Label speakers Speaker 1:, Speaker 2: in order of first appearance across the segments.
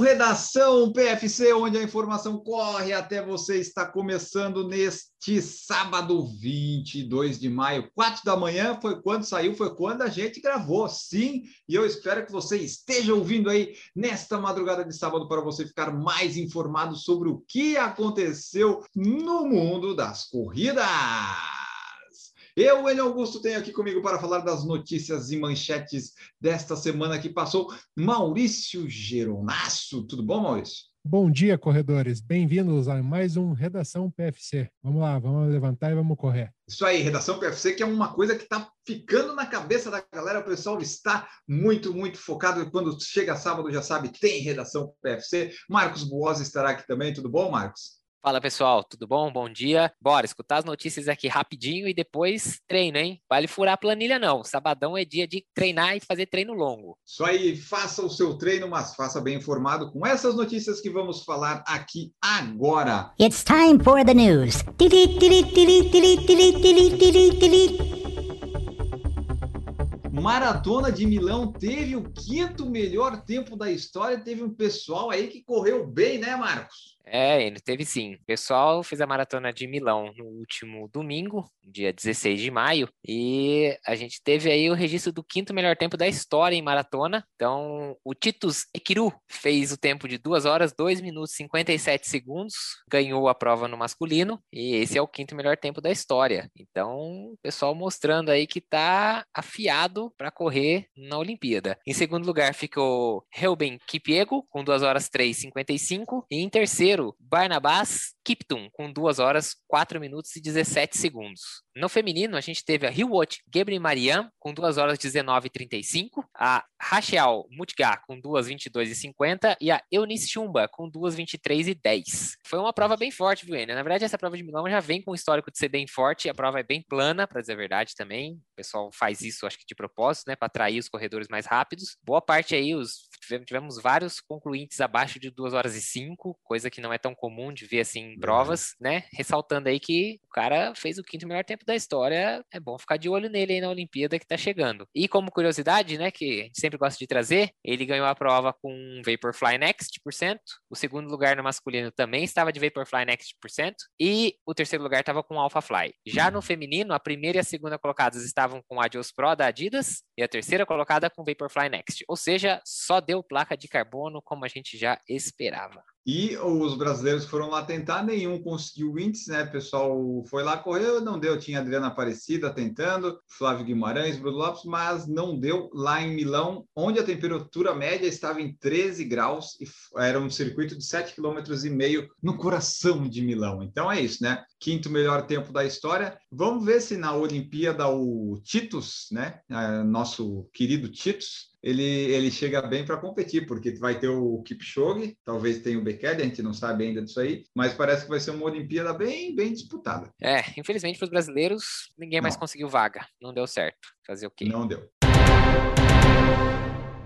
Speaker 1: Redação PFC, onde a informação corre até você, está começando neste sábado 22 de maio, 4 da manhã. Foi quando saiu, foi quando a gente gravou, sim. E eu espero que você esteja ouvindo aí nesta madrugada de sábado para você ficar mais informado sobre o que aconteceu no mundo das corridas. Eu, Enio Augusto, tenho aqui comigo para falar das notícias e manchetes desta semana que passou, Maurício Geronasso. Tudo bom, Maurício?
Speaker 2: Bom dia, corredores. Bem-vindos a mais um Redação PFC. Vamos lá, vamos levantar e vamos correr.
Speaker 1: Isso aí, Redação PFC, que é uma coisa que está ficando na cabeça da galera. O pessoal está muito, muito focado. Quando chega sábado, já sabe, tem Redação PFC. Marcos Boas estará aqui também. Tudo bom, Marcos?
Speaker 3: Fala pessoal, tudo bom? Bom dia. Bora escutar as notícias aqui rapidinho e depois treino, hein? Vale furar a planilha não. Sabadão é dia de treinar e fazer treino longo.
Speaker 1: Isso aí, faça o seu treino, mas faça bem informado com essas notícias que vamos falar aqui agora.
Speaker 4: It's time for the news.
Speaker 1: Maratona de Milão teve o quinto melhor tempo da história. Teve um pessoal aí que correu bem, né, Marcos?
Speaker 3: É, ele teve sim. O pessoal fez a maratona de Milão no último domingo, dia 16 de maio, e a gente teve aí o registro do quinto melhor tempo da história em maratona. Então, o Titus Ekiru fez o tempo de 2 horas, 2 minutos e 57 segundos, ganhou a prova no masculino, e esse é o quinto melhor tempo da história. Então, o pessoal mostrando aí que tá afiado para correr na Olimpíada. Em segundo lugar ficou Reuben Kipiego, com 2 horas 3,55, e em terceiro, Barnabás Kiptum, com 2 horas, 4 minutos e 17 segundos. No feminino, a gente teve a Hilwot Gabriel Mariam, com 2 horas 19 e 35, a Rachel Mutgar, com 2 22 e 50, e a Eunice Chumba, com 2 23 e 10. Foi uma prova bem forte, viu, Enio? Na verdade, essa prova de Milão já vem com o histórico de ser bem forte, a prova é bem plana, para dizer a verdade também. O pessoal faz isso, acho que de propósito, né, para atrair os corredores mais rápidos. Boa parte aí, os tivemos vários concluintes abaixo de 2 horas e 5, coisa que não é tão comum de ver assim em provas, né? Ressaltando aí que o cara fez o quinto melhor tempo da história, é bom ficar de olho nele aí na Olimpíada que tá chegando. E como curiosidade, né, que a gente sempre gosta de trazer, ele ganhou a prova com Vaporfly Next por cento, o segundo lugar no masculino também estava de Vaporfly Next por cento, e o terceiro lugar estava com Alphafly. Já no feminino, a primeira e a segunda colocadas estavam com Adios Pro da Adidas, e a terceira colocada com Vaporfly Next, ou seja, só deu placa de carbono como a gente já esperava.
Speaker 1: E os brasileiros foram lá tentar, nenhum conseguiu o índice, né? O pessoal foi lá, correu, não deu. Tinha Adriana Aparecida tentando, Flávio Guimarães, Bruno Lopes, mas não deu lá em Milão, onde a temperatura média estava em 13 graus e era um circuito de 7,5 km no coração de Milão. Então é isso, né? Quinto melhor tempo da história. Vamos ver se na Olimpíada o Titus, né? Nosso querido Titus, ele, ele chega bem para competir, porque vai ter o Kipchoge, talvez tenha o Bekele, a gente não sabe ainda disso aí, mas parece que vai ser uma Olimpíada bem, bem disputada.
Speaker 3: É, infelizmente para os brasileiros, ninguém mais conseguiu vaga, não deu certo. Fazer o quê?
Speaker 1: Não deu.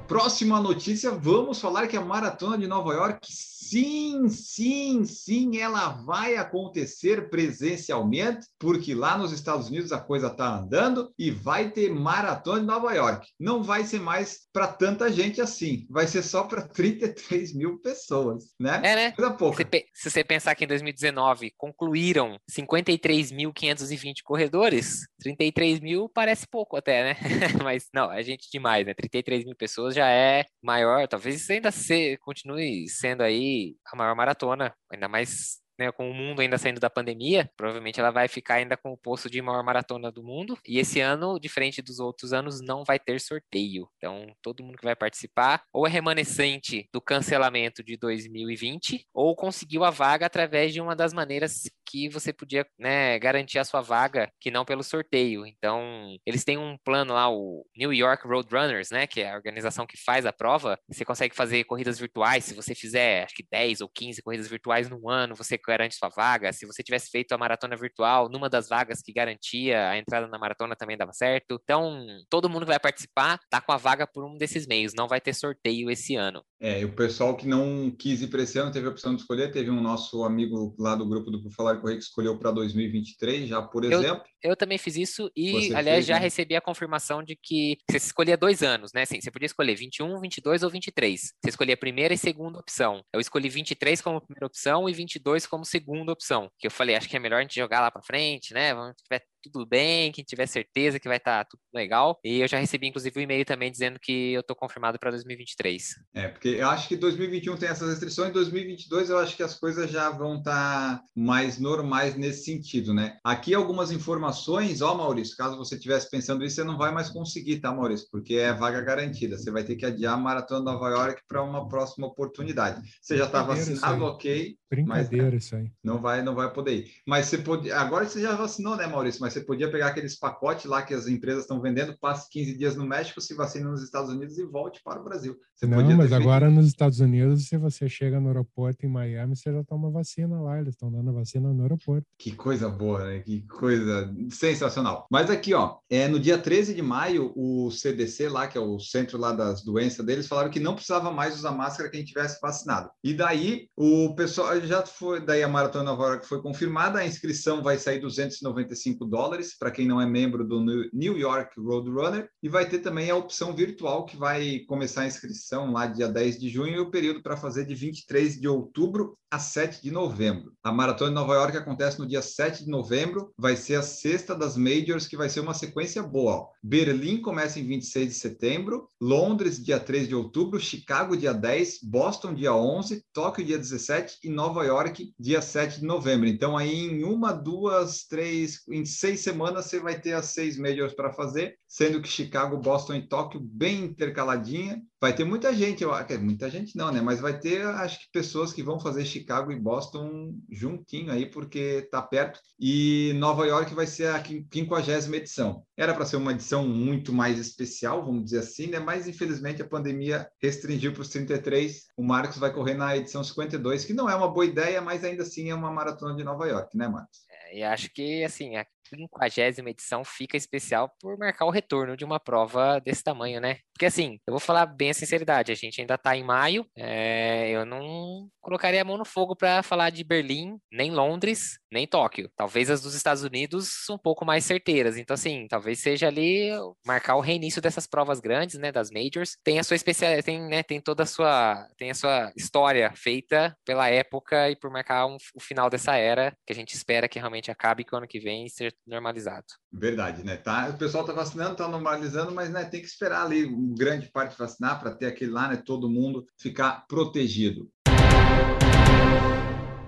Speaker 1: Próxima notícia, vamos falar que a Maratona de Nova York, sim, sim, sim, ela vai acontecer presencialmente, porque lá nos Estados Unidos a coisa está andando e vai ter Maratona de Nova York. Não vai ser mais para tanta gente assim, vai ser só para 33 mil pessoas, né?
Speaker 3: É, né? Coisa pouca. Se, você pensar que em 2019 concluíram 53.520 corredores, 33 mil parece pouco até, né? Mas não, é gente demais, né? 33 mil pessoas já é maior, talvez ainda se, continue sendo aí a maior maratona, ainda mais né, com o mundo ainda saindo da pandemia, provavelmente ela vai ficar ainda com o posto de maior maratona do mundo. E esse ano, diferente dos outros anos, não vai ter sorteio. Então, todo mundo que vai participar ou é remanescente do cancelamento de 2020 ou conseguiu a vaga através de uma das maneiras que você podia né, garantir a sua vaga, que não pelo sorteio. Então, eles têm um plano lá, o New York Roadrunners, né, que é a organização que faz a prova. Você consegue fazer corridas virtuais, se você fizer, acho que 10 ou 15 corridas virtuais no ano, você garante sua vaga. Se você tivesse feito a maratona virtual, numa das vagas que garantia a entrada na maratona também dava certo. Então, todo mundo que vai participar tá com a vaga por um desses meios, não vai ter sorteio esse ano.
Speaker 1: É, e o pessoal que não quis ir para esse ano teve a opção de escolher. Teve um nosso amigo lá do grupo do Por Falar e Correr que escolheu para 2023, já por
Speaker 3: Eu-
Speaker 1: exemplo.
Speaker 3: Eu também fiz isso e,
Speaker 1: Você
Speaker 3: aliás,
Speaker 1: fez,
Speaker 3: já
Speaker 1: né?
Speaker 3: recebi a confirmação de que você escolhia dois anos, né? Assim, você podia escolher 21, 22 ou 23. Você escolhia a primeira e segunda opção. Eu escolhi 23 como primeira opção e 22 como segunda opção. Que eu falei, acho que é melhor a gente jogar lá para frente, né? Vamos tiver tudo bem, quem tiver certeza que vai estar tudo legal. E eu já recebi, inclusive, um e-mail também dizendo que eu tô confirmado para 2023.
Speaker 1: É, porque eu acho que 2021 tem essas restrições, 2022 eu acho que as coisas já vão estar mais normais nesse sentido, né? Aqui algumas informações, ó, Maurício, caso você estivesse pensando isso, você não vai mais conseguir, tá, Maurício? Porque é vaga garantida. Você vai ter que adiar a Maratona de Nova York para uma próxima oportunidade. Você já está vacinado, ok,
Speaker 2: Brincadeira isso aí.
Speaker 1: não vai, não vai poder ir. Mas você pode. Agora você já vacinou, né, Maurício? Mas você podia pegar aqueles pacotes lá que as empresas estão vendendo, passe 15 dias no México, se vacina nos Estados Unidos e volte para o Brasil. Você
Speaker 2: Não, mas
Speaker 1: feito
Speaker 2: agora nos Estados Unidos, se você chega no aeroporto em Miami, você já toma vacina lá. Eles estão dando a vacina no aeroporto.
Speaker 1: Que coisa boa, né? Que coisa sensacional. Mas aqui, ó, é, no dia 13 de maio, o CDC lá, que é o centro lá das doenças deles, falaram que não precisava mais usar máscara quem tivesse vacinado. E daí, o pessoal já foi, daí a Maratona Nova York foi confirmada, a inscrição vai sair 295 dólares para quem não é membro do New- York Roadrunner e vai ter também a opção virtual que vai começar a inscrição lá dia 10 de junho e o período para fazer de 23 de outubro a 7 de novembro. A Maratona de Nova York acontece no dia 7 de novembro, vai ser a sexta das Majors, que vai ser uma sequência boa. Berlim começa em 26 de setembro, Londres, dia 3 de outubro, Chicago, dia 10, Boston, dia 11, Tóquio, dia 17 e Nova York, dia 7 de novembro. Então, aí em uma, duas, três, em seis semanas, você vai ter as seis Majors para fazer, sendo que Chicago, Boston e Tóquio bem intercaladinha. Vai ter muita gente, eu acho, muita gente não, né? Mas vai ter, acho que pessoas que vão fazer Chicago e Boston juntinho aí, porque tá perto. E Nova York vai ser a quin- quinquagésima edição. Era para ser uma edição muito mais especial, vamos dizer assim, né? Mas infelizmente a pandemia restringiu para os 33. O Marcos vai correr na edição 52, que não é uma boa ideia, mas ainda assim é uma maratona de Nova York, né, Marcos?
Speaker 3: É, E acho que, assim, a 50 edição fica especial por marcar o retorno de uma prova desse tamanho, né? Porque, assim, eu vou falar bem a sinceridade, a gente ainda tá em maio, é, eu não colocaria a mão no fogo para falar de Berlim, nem Londres, nem Tóquio. Talvez as dos Estados Unidos um pouco mais certeiras. Então, assim, talvez seja ali marcar o reinício dessas provas grandes, né, das majors. Tem a sua especial, tem, né, tem toda a sua, tem a sua história feita pela época e por marcar um- o final dessa era que a gente espera que realmente acabe que o ano que vem seja normalizado.
Speaker 1: Verdade, né? Tá, o pessoal tá vacinando, tá normalizando, mas né, tem que esperar ali grande parte vacinar para ter aquele lá, né? Todo mundo ficar protegido.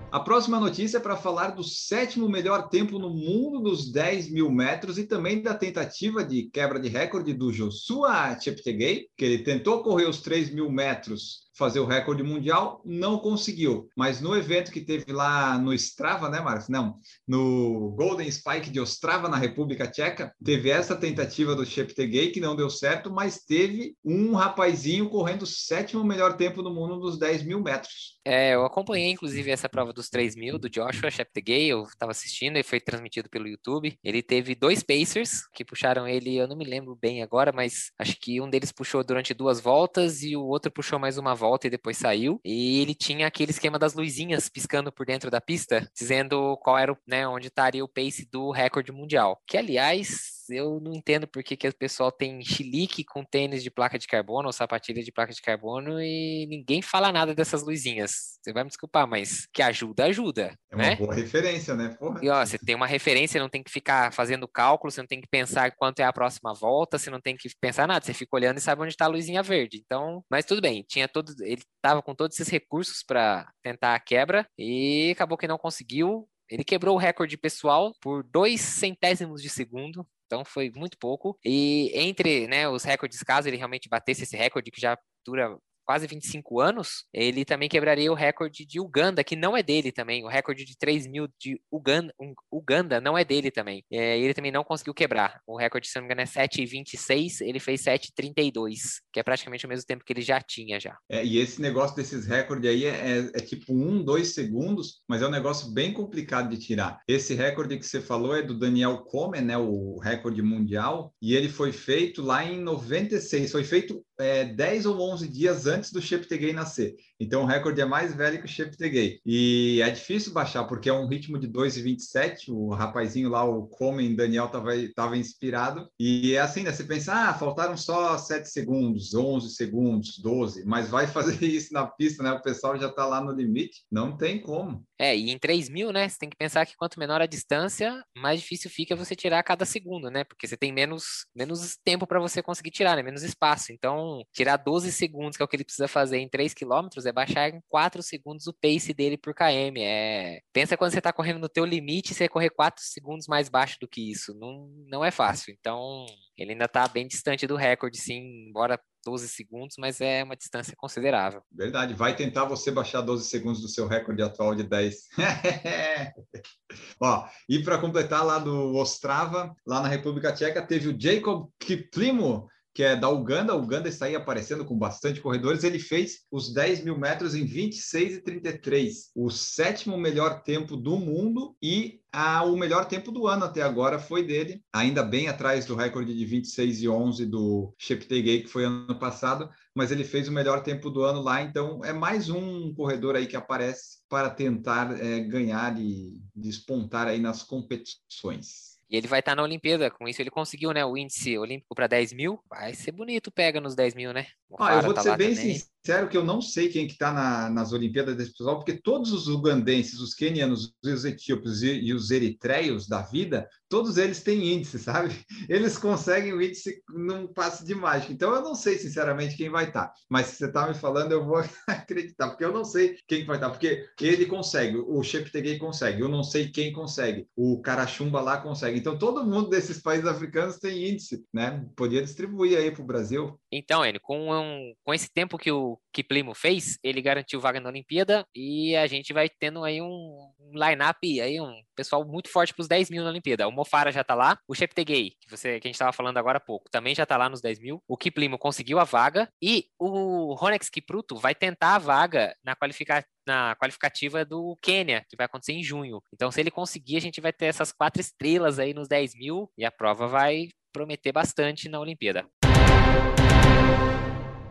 Speaker 1: A próxima notícia é para falar do sétimo melhor tempo no mundo dos 10 mil metros e também da tentativa de quebra de recorde do Joshua Cheptegei, que ele tentou correr os 3 mil metros fazer o recorde mundial, não conseguiu. Mas no evento que teve lá no Strava, né, Marcos? Não, no Golden Spike de Ostrava, na República Tcheca, teve essa tentativa do Cheptegei que não deu certo, mas teve um rapazinho correndo o sétimo melhor tempo do mundo nos 10 mil metros.
Speaker 3: É, eu acompanhei, inclusive, essa prova dos 3 mil do Joshua Cheptegei, eu estava assistindo e foi transmitido pelo YouTube. Ele teve dois Pacers que puxaram ele, eu não me lembro bem agora, mas acho que um deles puxou durante duas voltas e o outro puxou mais uma volta e depois saiu. E ele tinha aquele esquema das luzinhas piscando por dentro da pista, dizendo qual era o, né, onde estaria o pace do recorde mundial. Que, aliás, eu não entendo por que, que o pessoal tem chilique com tênis de placa de carbono ou sapatilha de placa de carbono e ninguém fala nada dessas luzinhas. Você vai me desculpar, mas que ajuda, ajuda.
Speaker 1: É uma
Speaker 3: né?
Speaker 1: boa referência, né? Porra.
Speaker 3: E ó, você tem uma referência, não tem que ficar fazendo cálculo, você não tem que pensar quanto é a próxima volta, você não tem que pensar nada, você fica olhando e sabe onde está a luzinha verde. Então, mas tudo bem, tinha todo, ele estava com todos esses recursos para tentar a quebra e acabou que não conseguiu. Ele quebrou o recorde pessoal por dois centésimos de segundo. Então foi muito pouco. E entre né, os recordes, caso ele realmente batesse esse recorde, que já dura quase 25 anos, ele também quebraria o recorde de Uganda, que não é dele também. O recorde de 3 mil de Uganda, Uganda não é dele também. É, ele também não conseguiu quebrar. O recorde, se não me engano, é 7,26, ele fez 7,32, que é praticamente o mesmo tempo que ele já tinha já.
Speaker 1: É, e esse negócio desses recordes aí é, é, é tipo um, dois segundos, mas é um negócio bem complicado de tirar. Esse recorde que você falou é do Daniel Komen, né, o recorde mundial, e ele foi feito lá em 96, foi feito é, 10 ou 11 dias antes do Cheptegei nascer. Então o recorde é mais velho que o Cheptegei. E é difícil baixar, porque é um ritmo de 2,27. O rapazinho lá, o Komen Daniel, estava tava inspirado. E é assim, né? Você pensa, ah, faltaram só 7 segundos, 11 segundos, 12, mas vai fazer isso na pista, né? O pessoal já está lá no limite. Não tem como.
Speaker 3: É, e em 3 mil, né? Você tem que pensar que quanto menor a distância, mais difícil fica você tirar cada segundo, né? Porque você tem menos, menos tempo para você conseguir tirar, né? Menos espaço. Então, tirar 12 segundos, que é o que ele precisa fazer em 3 km, é baixar em 4 segundos o pace dele por km. É... Pensa quando você está correndo no teu limite, você correr 4 segundos mais baixo do que isso. Não, não é fácil. Então, ele ainda está bem distante do recorde, sim, embora 12 segundos, mas é uma distância considerável.
Speaker 1: Verdade, vai tentar você baixar 12 segundos do seu recorde atual de 10. Ó, e para completar lá do Ostrava, lá na República Tcheca, teve o Jacob Kiplimo, que é da Uganda. A Uganda está aí aparecendo com bastante corredores. Ele fez os 10 mil metros em 26 e 33, o sétimo melhor tempo do mundo e a, o melhor tempo do ano até agora foi dele, ainda bem atrás do recorde de 26 e 11 do Cheptegei, que foi ano passado, mas ele fez o melhor tempo do ano lá, então é mais um corredor aí que aparece para tentar é, ganhar e despontar aí nas competições.
Speaker 3: E ele vai estar na Olimpíada. Com isso, ele conseguiu, né? O índice olímpico para 10 mil. Vai ser bonito, pega nos 10 mil, né?
Speaker 1: Ah, eu vou tá ser bem também. sincero que eu não sei quem que está na, nas Olimpíadas desse pessoal, porque todos os ugandenses, os quenianos, os etíopes e, e, os eritreios da vida, todos eles têm índice, sabe? Eles conseguem o índice num passe de mágica. Então eu não sei, sinceramente, quem vai estar. Tá. Mas se você está me falando, eu vou acreditar, porque eu não sei quem vai estar. Tá, porque ele consegue, o Cheptegei consegue, eu não sei quem consegue, o Carachumba lá consegue. Então todo mundo desses países africanos tem índice, né? Podia distribuir aí para o Brasil.
Speaker 3: Então, ele com com, com esse tempo que o Kiplimo fez, ele garantiu vaga na Olimpíada e a gente vai tendo aí um, um line-up, aí um pessoal muito forte para os 10 mil na Olimpíada. O Mofara já está lá, o Cheptegei, que, você, que a gente estava falando agora há pouco, também já está lá nos 10 mil. O Kiplimo conseguiu a vaga e o Ronex Kipruto vai tentar a vaga na qualificação na qualificativa do Quênia, que vai acontecer em junho. Então, se ele conseguir, a gente vai ter essas quatro estrelas aí nos 10 mil e a prova vai prometer bastante na Olimpíada.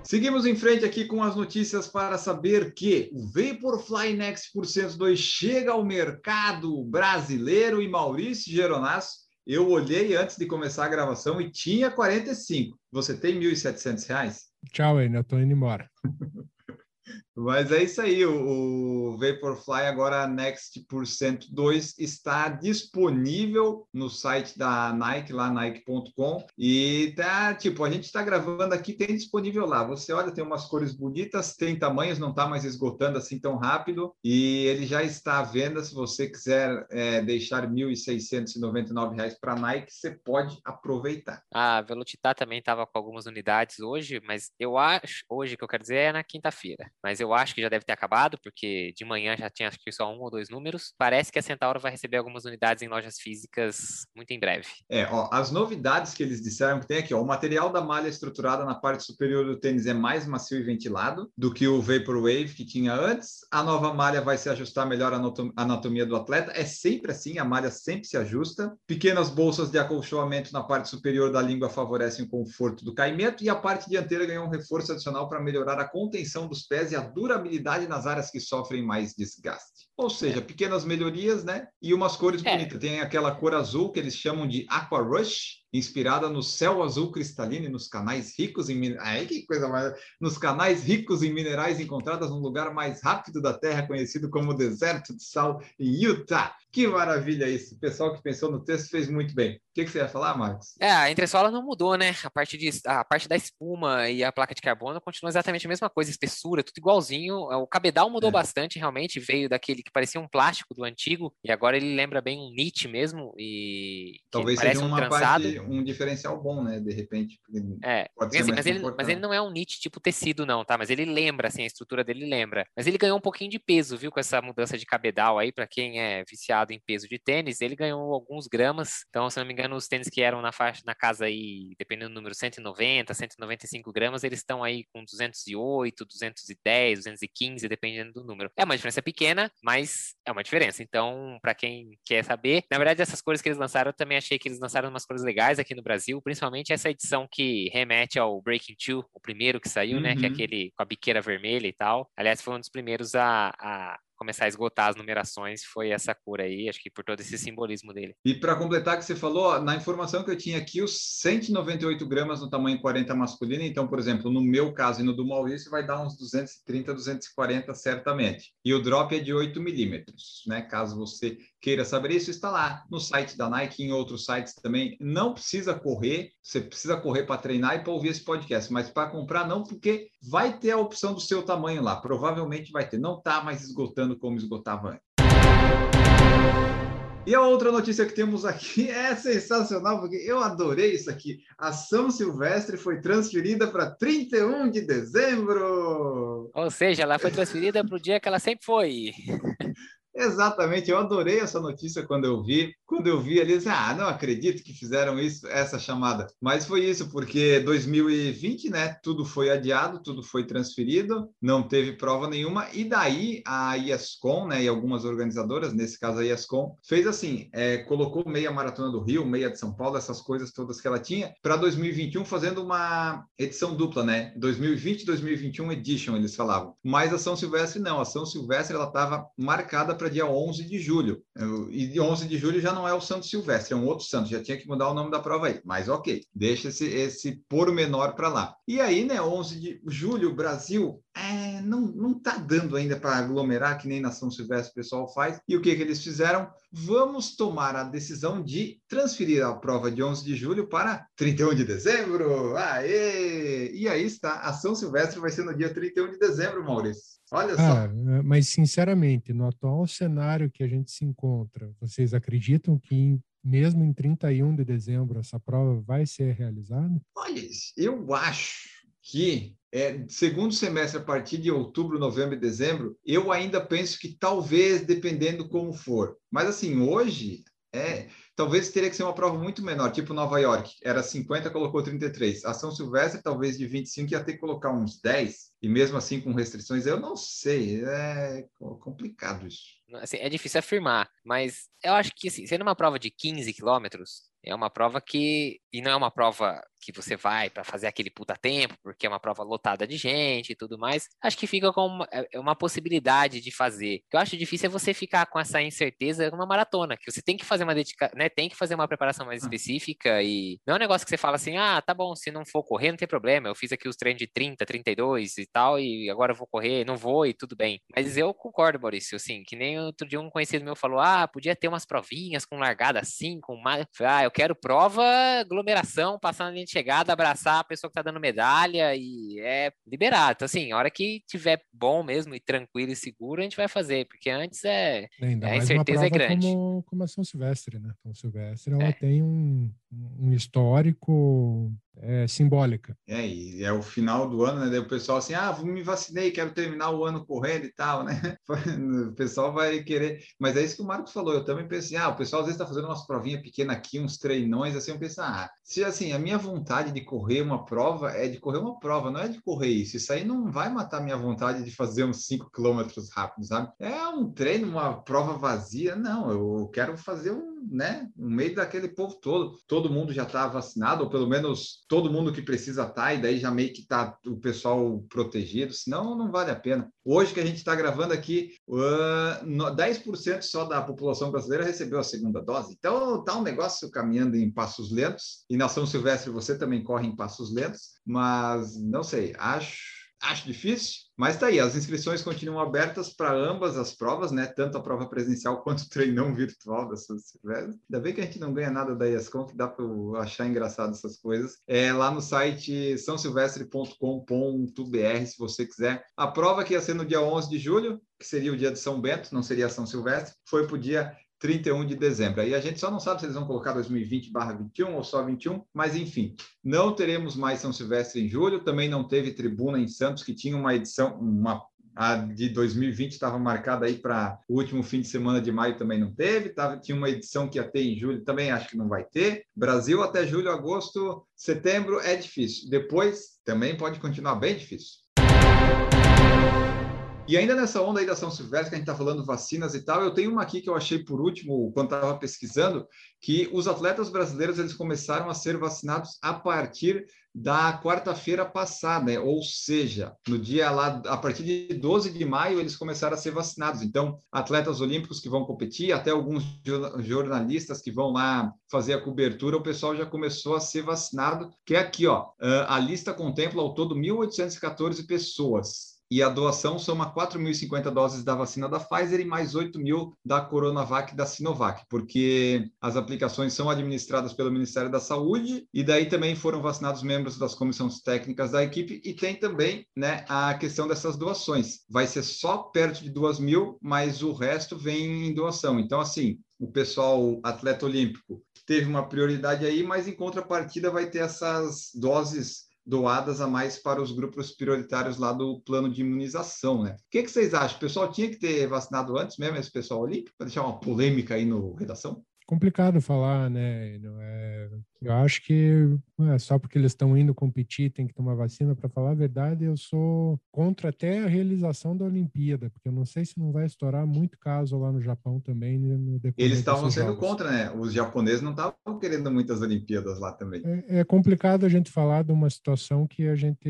Speaker 1: Seguimos em frente aqui com as notícias para saber que o Vaporfly Next por 102 chega ao mercado brasileiro e Maurício Geronasso, eu olhei antes de começar a gravação e tinha 45. Você tem R$ 1.700?
Speaker 2: Tchau, Enio, eu tô indo embora.
Speaker 1: Mas é isso aí, o, Vaporfly agora Next por 102 está disponível no site da Nike, lá nike.com, e tá, tipo, a gente está gravando aqui, tem disponível lá. Você olha, tem umas cores bonitas, tem tamanhos, não está mais esgotando assim tão rápido, e ele já está à venda. Se você quiser é, deixar R$ 1.699 para a Nike, você pode aproveitar.
Speaker 3: A Velocitar também estava com algumas unidades hoje, mas eu acho, hoje que eu quero dizer é na quinta-feira, mas eu acho que já deve ter acabado, porque de manhã já tinha acho que só um ou dois números. Parece que a Centauro vai receber algumas unidades em lojas físicas muito em breve.
Speaker 1: É, ó, as novidades que eles disseram que tem aqui, ó, o material da malha estruturada na parte superior do tênis é mais macio e ventilado do que o Vaporwave que tinha antes. A nova malha vai se ajustar melhor à anatomia do atleta. É sempre assim, a malha sempre se ajusta. Pequenas bolsas de acolchoamento na parte superior da língua favorecem o conforto do caimento e a parte dianteira ganhou um reforço adicional para melhorar a contenção dos pés e a durabilidade nas áreas que sofrem mais desgaste. Ou seja, pequenas melhorias, né? E umas cores é. bonitas. Tem aquela cor azul que eles chamam de Aqua Rush, inspirada no céu azul cristalino e nos canais ricos em Ai, que coisa mais... nos canais ricos em minerais encontradas no lugar mais rápido da Terra, conhecido como deserto de sal em Utah. Que maravilha isso! O pessoal que pensou no texto fez muito bem. O que, que você ia falar, Marcos?
Speaker 3: É, a entressola não mudou, né? A parte, de, a parte da espuma e a placa de carbono continua exatamente a mesma coisa, espessura, tudo igualzinho. O cabedal mudou é. bastante, realmente, veio daquele que parecia um plástico do antigo, e agora ele lembra bem um knit mesmo, e
Speaker 1: talvez
Speaker 3: parece um trançado.
Speaker 1: parte, um diferencial bom, né? De repente,
Speaker 3: É, assim, mas, ele, mas ele não é um knit tipo tecido, não, tá? Mas ele lembra, assim, a estrutura dele lembra. Mas ele ganhou um pouquinho de peso, viu? Com essa mudança de cabedal aí, pra quem é viciado em peso de tênis, ele ganhou alguns gramas. Então, se não me engano, os tênis que eram na faixa, na casa aí, dependendo do número, 190, 195 gramas, eles estão aí com 208, 210, 215, dependendo do número. É uma diferença pequena, mas é uma diferença. Então, pra quem quer saber, na verdade, essas cores que eles lançaram, eu também achei que eles lançaram umas cores legais aqui no Brasil, principalmente essa edição que remete ao Breaking Two, o primeiro que saiu, né? Que é
Speaker 1: Uhum.
Speaker 3: aquele com a biqueira vermelha e tal. Aliás, foi um dos primeiros a, a começar a esgotar as numerações, foi essa cor aí, acho que por todo esse simbolismo dele.
Speaker 1: E para completar que você falou, na informação que eu tinha aqui, os 198 gramas no tamanho 40 masculino, então, por exemplo, no meu caso e no do Maurício, vai dar uns 230, 240 certamente. E o drop é de 8 milímetros, né? Caso você queira saber isso, está lá no site da Nike, em outros sites também. Não precisa correr, você precisa correr para treinar e para ouvir esse podcast, mas para comprar não, porque vai ter a opção do seu tamanho lá, provavelmente vai ter. Não está mais esgotando como esgotava antes. E a outra notícia que temos aqui é sensacional, porque eu adorei isso aqui. A São Silvestre foi transferida para 31 de dezembro.
Speaker 3: Ou seja, ela foi transferida para o dia que ela sempre foi.
Speaker 1: Exatamente, eu adorei essa notícia quando eu vi. Quando eu vi disse, ah, não acredito que fizeram isso, essa chamada. Mas foi isso, porque 2020, né, tudo foi adiado, tudo foi transferido, não teve prova nenhuma. E daí a IESCOM, né, e algumas organizadoras, nesse caso a IESCOM, fez assim, é, colocou meia maratona do Rio, meia de São Paulo, essas coisas todas que ela tinha, para 2021, fazendo uma edição dupla, né? 2020 2021 Edition, eles falavam. Mas a São Silvestre não, a São Silvestre ela estava marcada para dia 11 de julho. E de 11 de julho já não é o Santo Silvestre, é um outro santo, já tinha que mudar o nome da prova aí. Mas ok, deixa esse, esse pormenor para lá. E aí, né, 11 de julho, Brasil, é, não, não tá dando ainda para aglomerar, que nem na São Silvestre o pessoal faz. E o que, que eles fizeram? Vamos tomar a decisão de transferir a prova de 11 de julho para 31 de dezembro. Aê! E aí está, a São Silvestre vai ser no dia 31 de dezembro, Maurício. Olha só.
Speaker 2: Ah, mas sinceramente, no atual cenário que a gente se encontra, vocês acreditam que mesmo em 31 de dezembro essa prova vai ser realizada?
Speaker 1: Olha, eu acho que é, segundo semestre, a partir de outubro, novembro e dezembro, eu ainda penso que talvez, dependendo como for. Mas assim, hoje, é, talvez teria que ser uma prova muito menor, tipo Nova York, era 50, colocou 33. A São Silvestre, talvez de 25, ia ter que colocar uns 10, e mesmo assim com restrições, eu não sei, é complicado isso.
Speaker 3: Assim, é difícil afirmar, mas eu acho que, assim, sendo uma prova de 15 quilômetros, é uma prova que. E não é uma prova que você vai para fazer aquele puta tempo, porque é uma prova lotada de gente e tudo mais. Acho que fica com uma, é uma possibilidade de fazer. O que eu acho difícil é você ficar com essa incerteza numa maratona, que você tem que fazer uma dedica, né? Tem que fazer uma preparação mais específica e não é um negócio que você fala assim: ah, tá bom, se não for correr, não tem problema. Eu fiz aqui os treinos de 30, 32 e tal, e agora eu vou correr, não vou e tudo bem. Mas eu concordo, Maurício, assim, que nem outro dia um conhecido meu falou: ah, podia ter umas provinhas com largada assim, com mais. Ah, eu quero prova, aglomeração, na linha de chegada, abraçar a pessoa que tá dando medalha e é liberado. Então, assim, a hora que tiver bom mesmo e tranquilo e seguro, a gente vai fazer, porque antes é.
Speaker 2: Ainda
Speaker 3: A
Speaker 2: mais
Speaker 3: incerteza
Speaker 2: uma
Speaker 3: é grande.
Speaker 2: Como, como a São Silvestre, né? São Silvestre, ela
Speaker 3: É.
Speaker 2: tem um, um histórico é, simbólica.
Speaker 1: É, e é o final do ano, né? Daí o pessoal assim, ah, me vacinei, quero terminar o ano correndo e tal, né? O pessoal vai querer. Mas é isso que o Marcos falou. Eu também pensei, ah, o pessoal às vezes está fazendo umas provinhas pequenas aqui, uns treinões, assim, eu penso, ah, se assim, a minha vontade de correr uma prova é de correr uma prova, não é de correr isso. Isso aí não vai matar minha vontade de fazer uns 5 quilômetros rápidos, sabe? É um treino, uma prova vazia. Não, eu quero fazer um, né, no meio daquele povo todo. Todo mundo já está vacinado, ou pelo menos todo mundo que precisa estar, e daí já meio que está o pessoal protegido, senão não vale a pena. Hoje que a gente está gravando aqui, uh, no- 10% só da população brasileira recebeu a segunda dose. Então tá um negócio caminhando em passos lentos. E na São Silvestre você também corre em passos lentos, mas não sei, acho Acho difícil, mas tá aí, as inscrições continuam abertas para ambas as provas, né? Tanto a prova presencial quanto o treinão virtual da São Silvestre. Ainda bem que a gente não ganha nada da ESCOM, que dá para achar engraçado essas coisas. É lá no site sãosilvestre.com.br, se você quiser. A prova que ia ser no dia 11 de julho, que seria o dia de São Bento, não seria São Silvestre, foi para o dia 31 de dezembro. Aí a gente só não sabe se eles vão colocar 2020/21 ou só 21, mas enfim, não teremos mais São Silvestre em julho, também não teve tribuna em Santos que tinha uma edição, uma a de 2020 estava marcada aí para o último fim de semana de maio também não teve, tava, tinha uma edição que ia ter em julho, também acho que não vai ter. Brasil até julho, agosto, setembro é difícil. Depois também pode continuar bem difícil. E ainda nessa onda aí da São Silvestre, que a gente está falando vacinas e tal, eu tenho uma aqui que eu achei por último, quando estava pesquisando, que os atletas brasileiros eles começaram a ser vacinados a partir da quarta-feira passada, né? ou seja, no dia lá, a partir de 12 de maio, eles começaram a ser vacinados. Então, atletas olímpicos que vão competir, até alguns jornalistas que vão lá fazer a cobertura, o pessoal já começou a ser vacinado, que é aqui, ó, a lista contempla ao todo 1.814 pessoas e a doação soma 4.050 doses da vacina da Pfizer e mais 8 mil da Coronavac e da Sinovac, porque as aplicações são administradas pelo Ministério da Saúde e daí também foram vacinados membros das comissões técnicas da equipe e tem também né, a questão dessas doações. Vai ser só perto de 2 mil, mas o resto vem em doação. Então, assim, o pessoal atleta olímpico teve uma prioridade aí, mas em contrapartida vai ter essas doses doadas a mais para os grupos prioritários lá do plano de imunização, né? O que, que vocês acham? O pessoal tinha que ter vacinado antes mesmo, esse pessoal olímpico, para deixar uma polêmica aí no redação?
Speaker 2: complicado falar, né? É, eu acho que é, só porque eles estão indo competir tem que tomar vacina. Para falar a verdade, eu sou contra até a realização da Olimpíada, porque eu não sei se não vai estourar muito caso lá no Japão também. Né, no
Speaker 1: eles estavam sendo jogos. contra, né? Os japoneses não estavam querendo muitas Olimpíadas lá também.
Speaker 2: É, é, complicado a gente falar de uma situação que a gente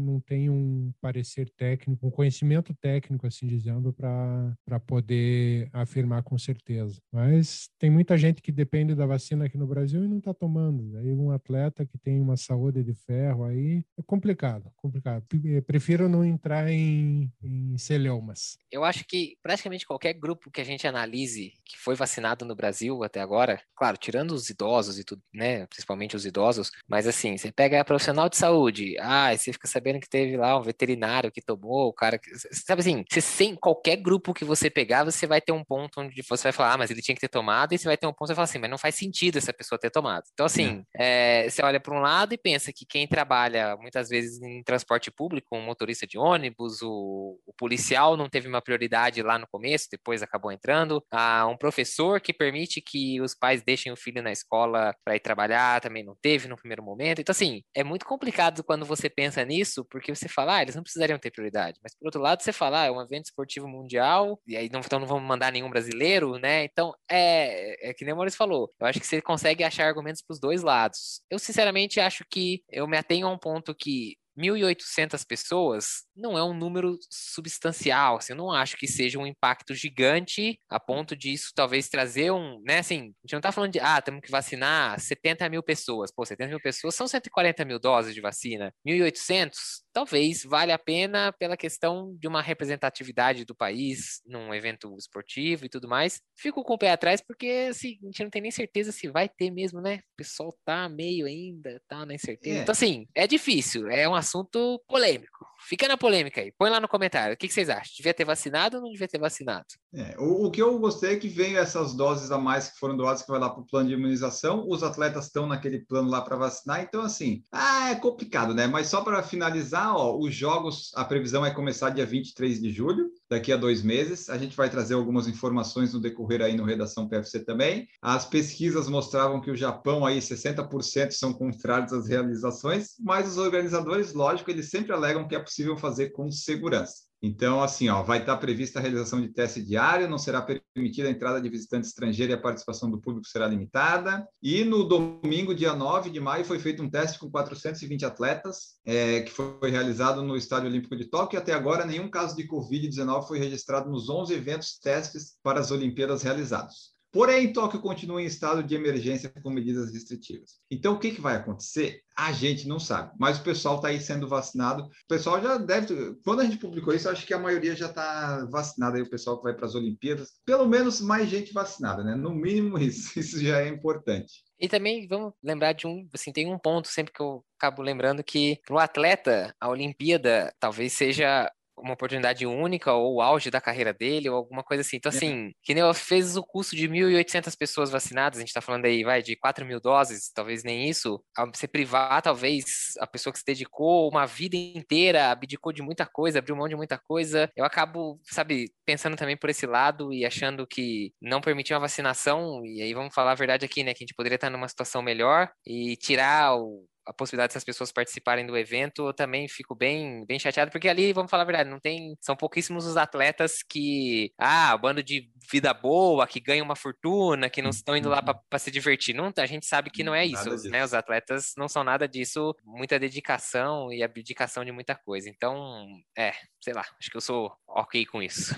Speaker 2: não tem um parecer técnico, um conhecimento técnico, assim dizendo, para poder afirmar com certeza. Mas tem muita gente que depende da vacina aqui no Brasil e não está tomando. Aí um atleta que tem uma saúde de ferro aí é complicado, complicado. Eh, prefiro não entrar em, em celeumas.
Speaker 3: Eu acho que praticamente qualquer grupo que a gente analise que foi vacinado no Brasil até agora, claro, tirando os idosos e tudo, né, principalmente os idosos, mas assim, você pega a profissional de saúde, ah, você fica sabendo que teve lá um veterinário que tomou, o cara que, sabe assim, você sem qualquer grupo que você pegar, você vai ter um ponto onde você vai falar, ah, mas ele tinha que ter tomado e você vai vai ter um ponto e fala assim, mas não faz sentido essa pessoa ter tomado. Então, assim, é. É, você olha para um lado e pensa que quem trabalha muitas vezes em transporte público, um motorista de ônibus, o, o policial não teve uma prioridade lá no começo, depois acabou entrando, ah, um professor que permite que os pais deixem o filho na escola para ir trabalhar, também não teve no primeiro momento. Então, assim, é muito complicado quando você pensa nisso, porque você fala, ah, eles não precisariam ter prioridade. Mas, por outro lado, você fala, ah, é um evento esportivo mundial, e aí não, então não vamos mandar nenhum brasileiro, né? Então, é, é que nem o Maurício falou. Eu acho que você consegue achar argumentos para os dois lados. Eu, sinceramente, acho que eu me atenho a um ponto que 1.800 pessoas não é um número substancial, assim, eu não acho que seja um impacto gigante a ponto de isso talvez trazer um, né, assim, a gente não está falando de, ah, temos que vacinar 70 mil pessoas, pô, 70 mil pessoas são 140 mil doses de vacina, 1.800, talvez valha a pena pela questão de uma representatividade do país num evento esportivo e tudo mais. Fico com o pé atrás porque, assim, a gente não tem nem certeza se vai ter mesmo, né, o pessoal tá meio ainda, tá na incerteza. É. Então, assim, é difícil, é uma assunto polêmico. Fica na polêmica aí. Põe lá no comentário. O que, que vocês acham? Devia ter vacinado ou não devia ter vacinado?
Speaker 1: É, o, o, que eu gostei é que veio essas doses a mais que foram doadas que vai lá para o plano de imunização. Os atletas estão naquele plano lá para vacinar. Então, assim, ah, é complicado, né? Mas só para finalizar, ó, os jogos, a previsão é começar dia 23 de julho, daqui a dois meses. A gente vai trazer algumas informações no decorrer aí no Redação PFC também. As pesquisas mostravam que o Japão aí 60% são contrários às realizações, mas os organizadores, lógico, eles sempre alegam que é possível fazer com segurança. Então, assim, ó, vai estar prevista a realização de teste diário, não será permitida a entrada de visitante estrangeiro e a participação do público será limitada. E no domingo, dia 9 de maio, foi feito um teste com 420 atletas, é, que foi realizado no Estádio Olímpico de Tóquio. Até agora, nenhum caso de Covid-19 foi registrado nos 11 eventos testes para as Olimpíadas realizados. Porém, Tóquio continua em estado de emergência com medidas restritivas. Então, o que, que vai acontecer? A gente não sabe, mas o pessoal está aí sendo vacinado. O pessoal já deve. Quando a gente publicou isso, acho que a maioria já está vacinada o pessoal que vai para as Olimpíadas. Pelo menos mais gente vacinada, né? No mínimo isso. Isso já é importante.
Speaker 3: E também vamos lembrar de um, assim, tem um ponto sempre que eu acabo lembrando que para o atleta, a Olimpíada talvez seja uma oportunidade única ou o auge da carreira dele ou alguma coisa assim. Então,
Speaker 1: É.
Speaker 3: assim, que nem eu fez o custo de 1.800 pessoas vacinadas, a gente tá falando aí, vai, de 4 mil doses, talvez nem isso, você privar, talvez, a pessoa que se dedicou uma vida inteira, abdicou de muita coisa, abriu mão de muita coisa, eu acabo, sabe, pensando também por esse lado e achando que não permitir uma vacinação, e aí vamos falar a verdade aqui, né, que a gente poderia estar numa situação melhor e tirar o a possibilidade dessas pessoas participarem do evento, eu também fico bem, bem chateado, porque ali, vamos falar a verdade, não tem, são pouquíssimos os atletas que, ah, bando de vida boa, que ganham uma fortuna, que não estão indo lá para se divertir. Não, a gente sabe que não é isso,
Speaker 1: Nada disso.
Speaker 3: né? Os atletas não são nada disso, muita dedicação e abdicação de muita coisa. Então, é, sei lá, acho que eu sou ok com isso.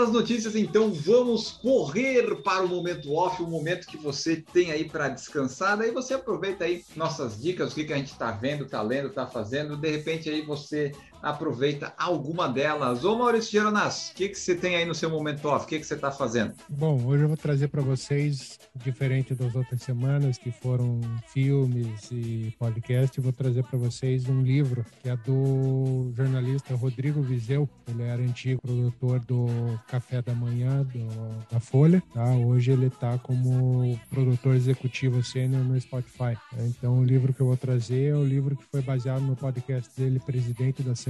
Speaker 1: Dadas as notícias, então vamos correr para o momento off, o momento que você tem aí para descansar. Daí você aproveita aí nossas dicas, o que, que a gente está vendo, está lendo, está fazendo. De repente aí você aproveita alguma delas. Ô Maurício Geronas, o que, que você tem aí no seu momento off? O que, que você está fazendo?
Speaker 2: Bom, hoje eu vou trazer para vocês, diferente das outras semanas que foram filmes e podcast, eu vou trazer para vocês um livro que é do jornalista Rodrigo Vizeu. Ele era antigo produtor do Café da Manhã do- da Folha. Tá? Hoje ele está como produtor executivo sênior no Spotify. Então o livro que eu vou trazer é o livro que foi baseado no podcast dele, Presidente da Semana,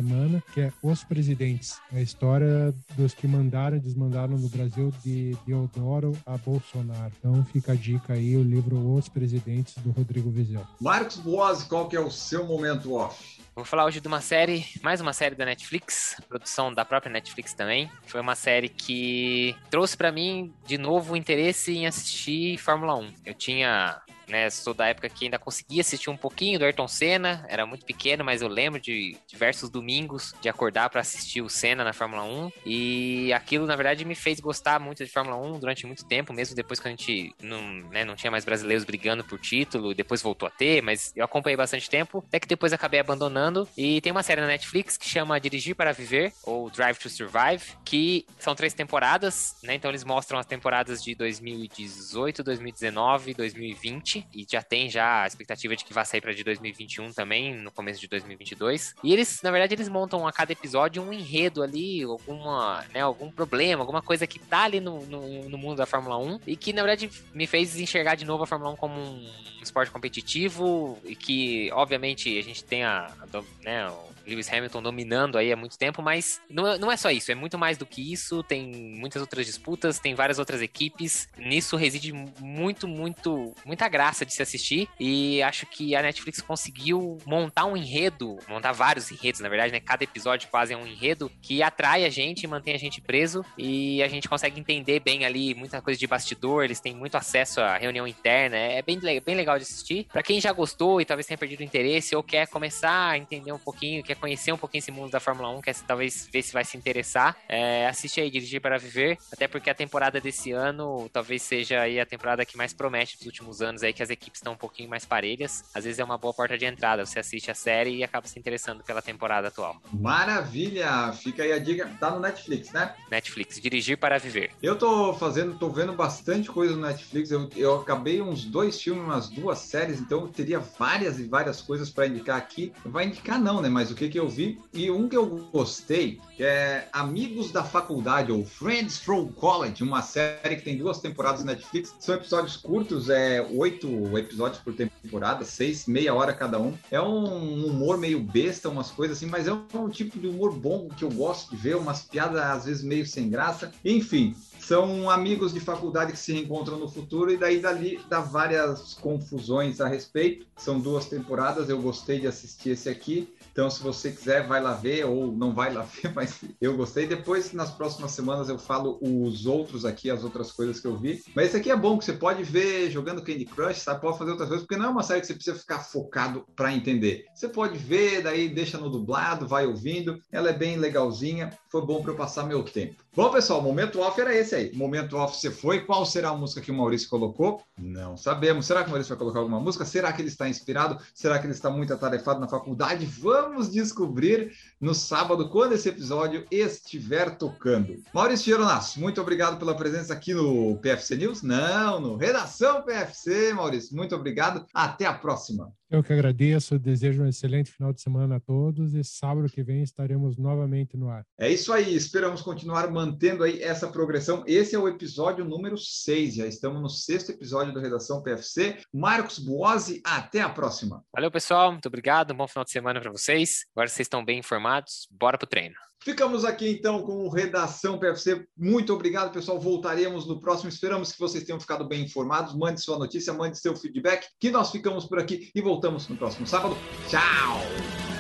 Speaker 2: que é Os Presidentes. A história dos que mandaram e desmandaram no Brasil de Deodoro a Bolsonaro. Então fica a dica aí, o livro Os Presidentes, do Rodrigo Vizeu.
Speaker 1: Marcos Boas, qual que é o seu momento off?
Speaker 3: Vou falar hoje de uma série, mais uma série da Netflix, produção da própria Netflix também. Foi uma série que trouxe pra mim de novo o interesse em assistir Fórmula 1. Eu tinha, né, sou da época que ainda conseguia assistir um pouquinho do Ayrton Senna, era muito pequeno, mas eu lembro de diversos domingos de acordar pra assistir o Senna na Fórmula 1 e aquilo na verdade me fez gostar muito de Fórmula 1 durante muito tempo, mesmo depois que a gente não, né, não tinha mais brasileiros brigando por título, depois voltou a ter, mas eu acompanhei bastante tempo, até que depois acabei abandonando e tem uma série na Netflix que chama Dirigir para Viver, ou Drive to Survive, que são três temporadas, né? Então eles mostram as temporadas de 2018, 2019 2020, e já tem já a expectativa de que vai sair para de 2021 também, no começo de 2022. E eles, na verdade, eles montam a cada episódio um enredo ali, alguma, né, algum problema, alguma coisa que tá ali no, no, no mundo da Fórmula 1 e que, na verdade, me fez enxergar de novo a Fórmula 1 como um esporte competitivo e que, obviamente, a gente tem a, a né, Lewis Hamilton dominando aí há muito tempo, mas não é, não é só isso, é muito mais do que isso, tem muitas outras disputas, tem várias outras equipes, nisso reside muito, muito, muita graça de se assistir e acho que a Netflix conseguiu montar um enredo, montar vários enredos, na verdade, né, cada episódio quase é um enredo que atrai a gente, mantém a gente preso e a gente consegue entender bem ali muita coisa de bastidor, eles têm muito acesso à reunião interna, é bem, le- bem legal de assistir. Pra quem já gostou e talvez tenha perdido o interesse ou quer começar a entender um pouquinho, quer conhecer um pouquinho esse mundo da Fórmula 1, quer talvez ver se vai se interessar, é, assiste aí Dirigir para Viver, até porque a temporada desse ano talvez seja aí a temporada que mais promete dos últimos anos aí, que as equipes estão um pouquinho mais parelhas. Às vezes é uma boa porta de entrada, você assiste a série e acaba se interessando pela temporada atual.
Speaker 1: Maravilha! Fica aí a dica, tá no Netflix, né?
Speaker 3: Netflix, Dirigir para Viver.
Speaker 1: Eu tô fazendo, tô vendo bastante coisa no Netflix. Eu, eu acabei uns dois filmes, umas duas séries, então eu teria várias e várias coisas para indicar aqui. Vai indicar não, né? Mas o que que eu vi e um que eu gostei, que é Amigos da Faculdade ou Friends from College, uma série que tem duas temporadas no Netflix. São episódios curtos, é oito episódios por temporada, seis, meia hora cada um. É um humor meio besta, umas coisas assim, mas é um tipo de humor bom que eu gosto de ver, umas piadas às vezes meio sem graça. Enfim, são amigos de faculdade que se reencontram no futuro e daí dali dá várias confusões a respeito. São duas temporadas, eu gostei de assistir esse aqui. Então, se você quiser, vai lá ver ou não vai lá ver, mas eu gostei. Depois, nas próximas semanas, eu falo os outros aqui, as outras coisas que eu vi. Mas esse aqui é bom, que você pode ver jogando Candy Crush, sabe? Pode fazer outras coisas, porque não é uma série que você precisa ficar focado para entender. Você pode ver, daí deixa no dublado, vai ouvindo. Ela é bem legalzinha. Foi bom para eu passar meu tempo. Bom, pessoal, o momento off era esse aí. Momento off você foi. Qual será a música que o Maurício colocou? Não sabemos. Será que o Maurício vai colocar alguma música? Será que ele está inspirado? Será que ele está muito atarefado na faculdade? Vamos descobrir no sábado, quando esse episódio estiver tocando. Maurício Geronasso, muito obrigado pela presença aqui no PFC News. Não, no Redação PFC, Maurício. Muito obrigado. Até a próxima.
Speaker 2: Eu que agradeço, desejo um excelente final de semana a todos e sábado que vem estaremos novamente no ar.
Speaker 1: É isso aí, esperamos continuar mantendo aí essa progressão. Esse é o episódio número 6, já estamos no sexto episódio do Redação PFC. Marcos Buozzi, até a próxima.
Speaker 3: Valeu, pessoal, muito obrigado, um bom final de semana para vocês. Agora vocês estão bem informados, bora pro treino.
Speaker 1: Ficamos aqui então com Redação PFC. Muito obrigado, pessoal. Voltaremos no próximo. Esperamos que vocês tenham ficado bem informados. Mande sua notícia, mande seu feedback, que nós ficamos por aqui e voltamos no próximo sábado. Tchau!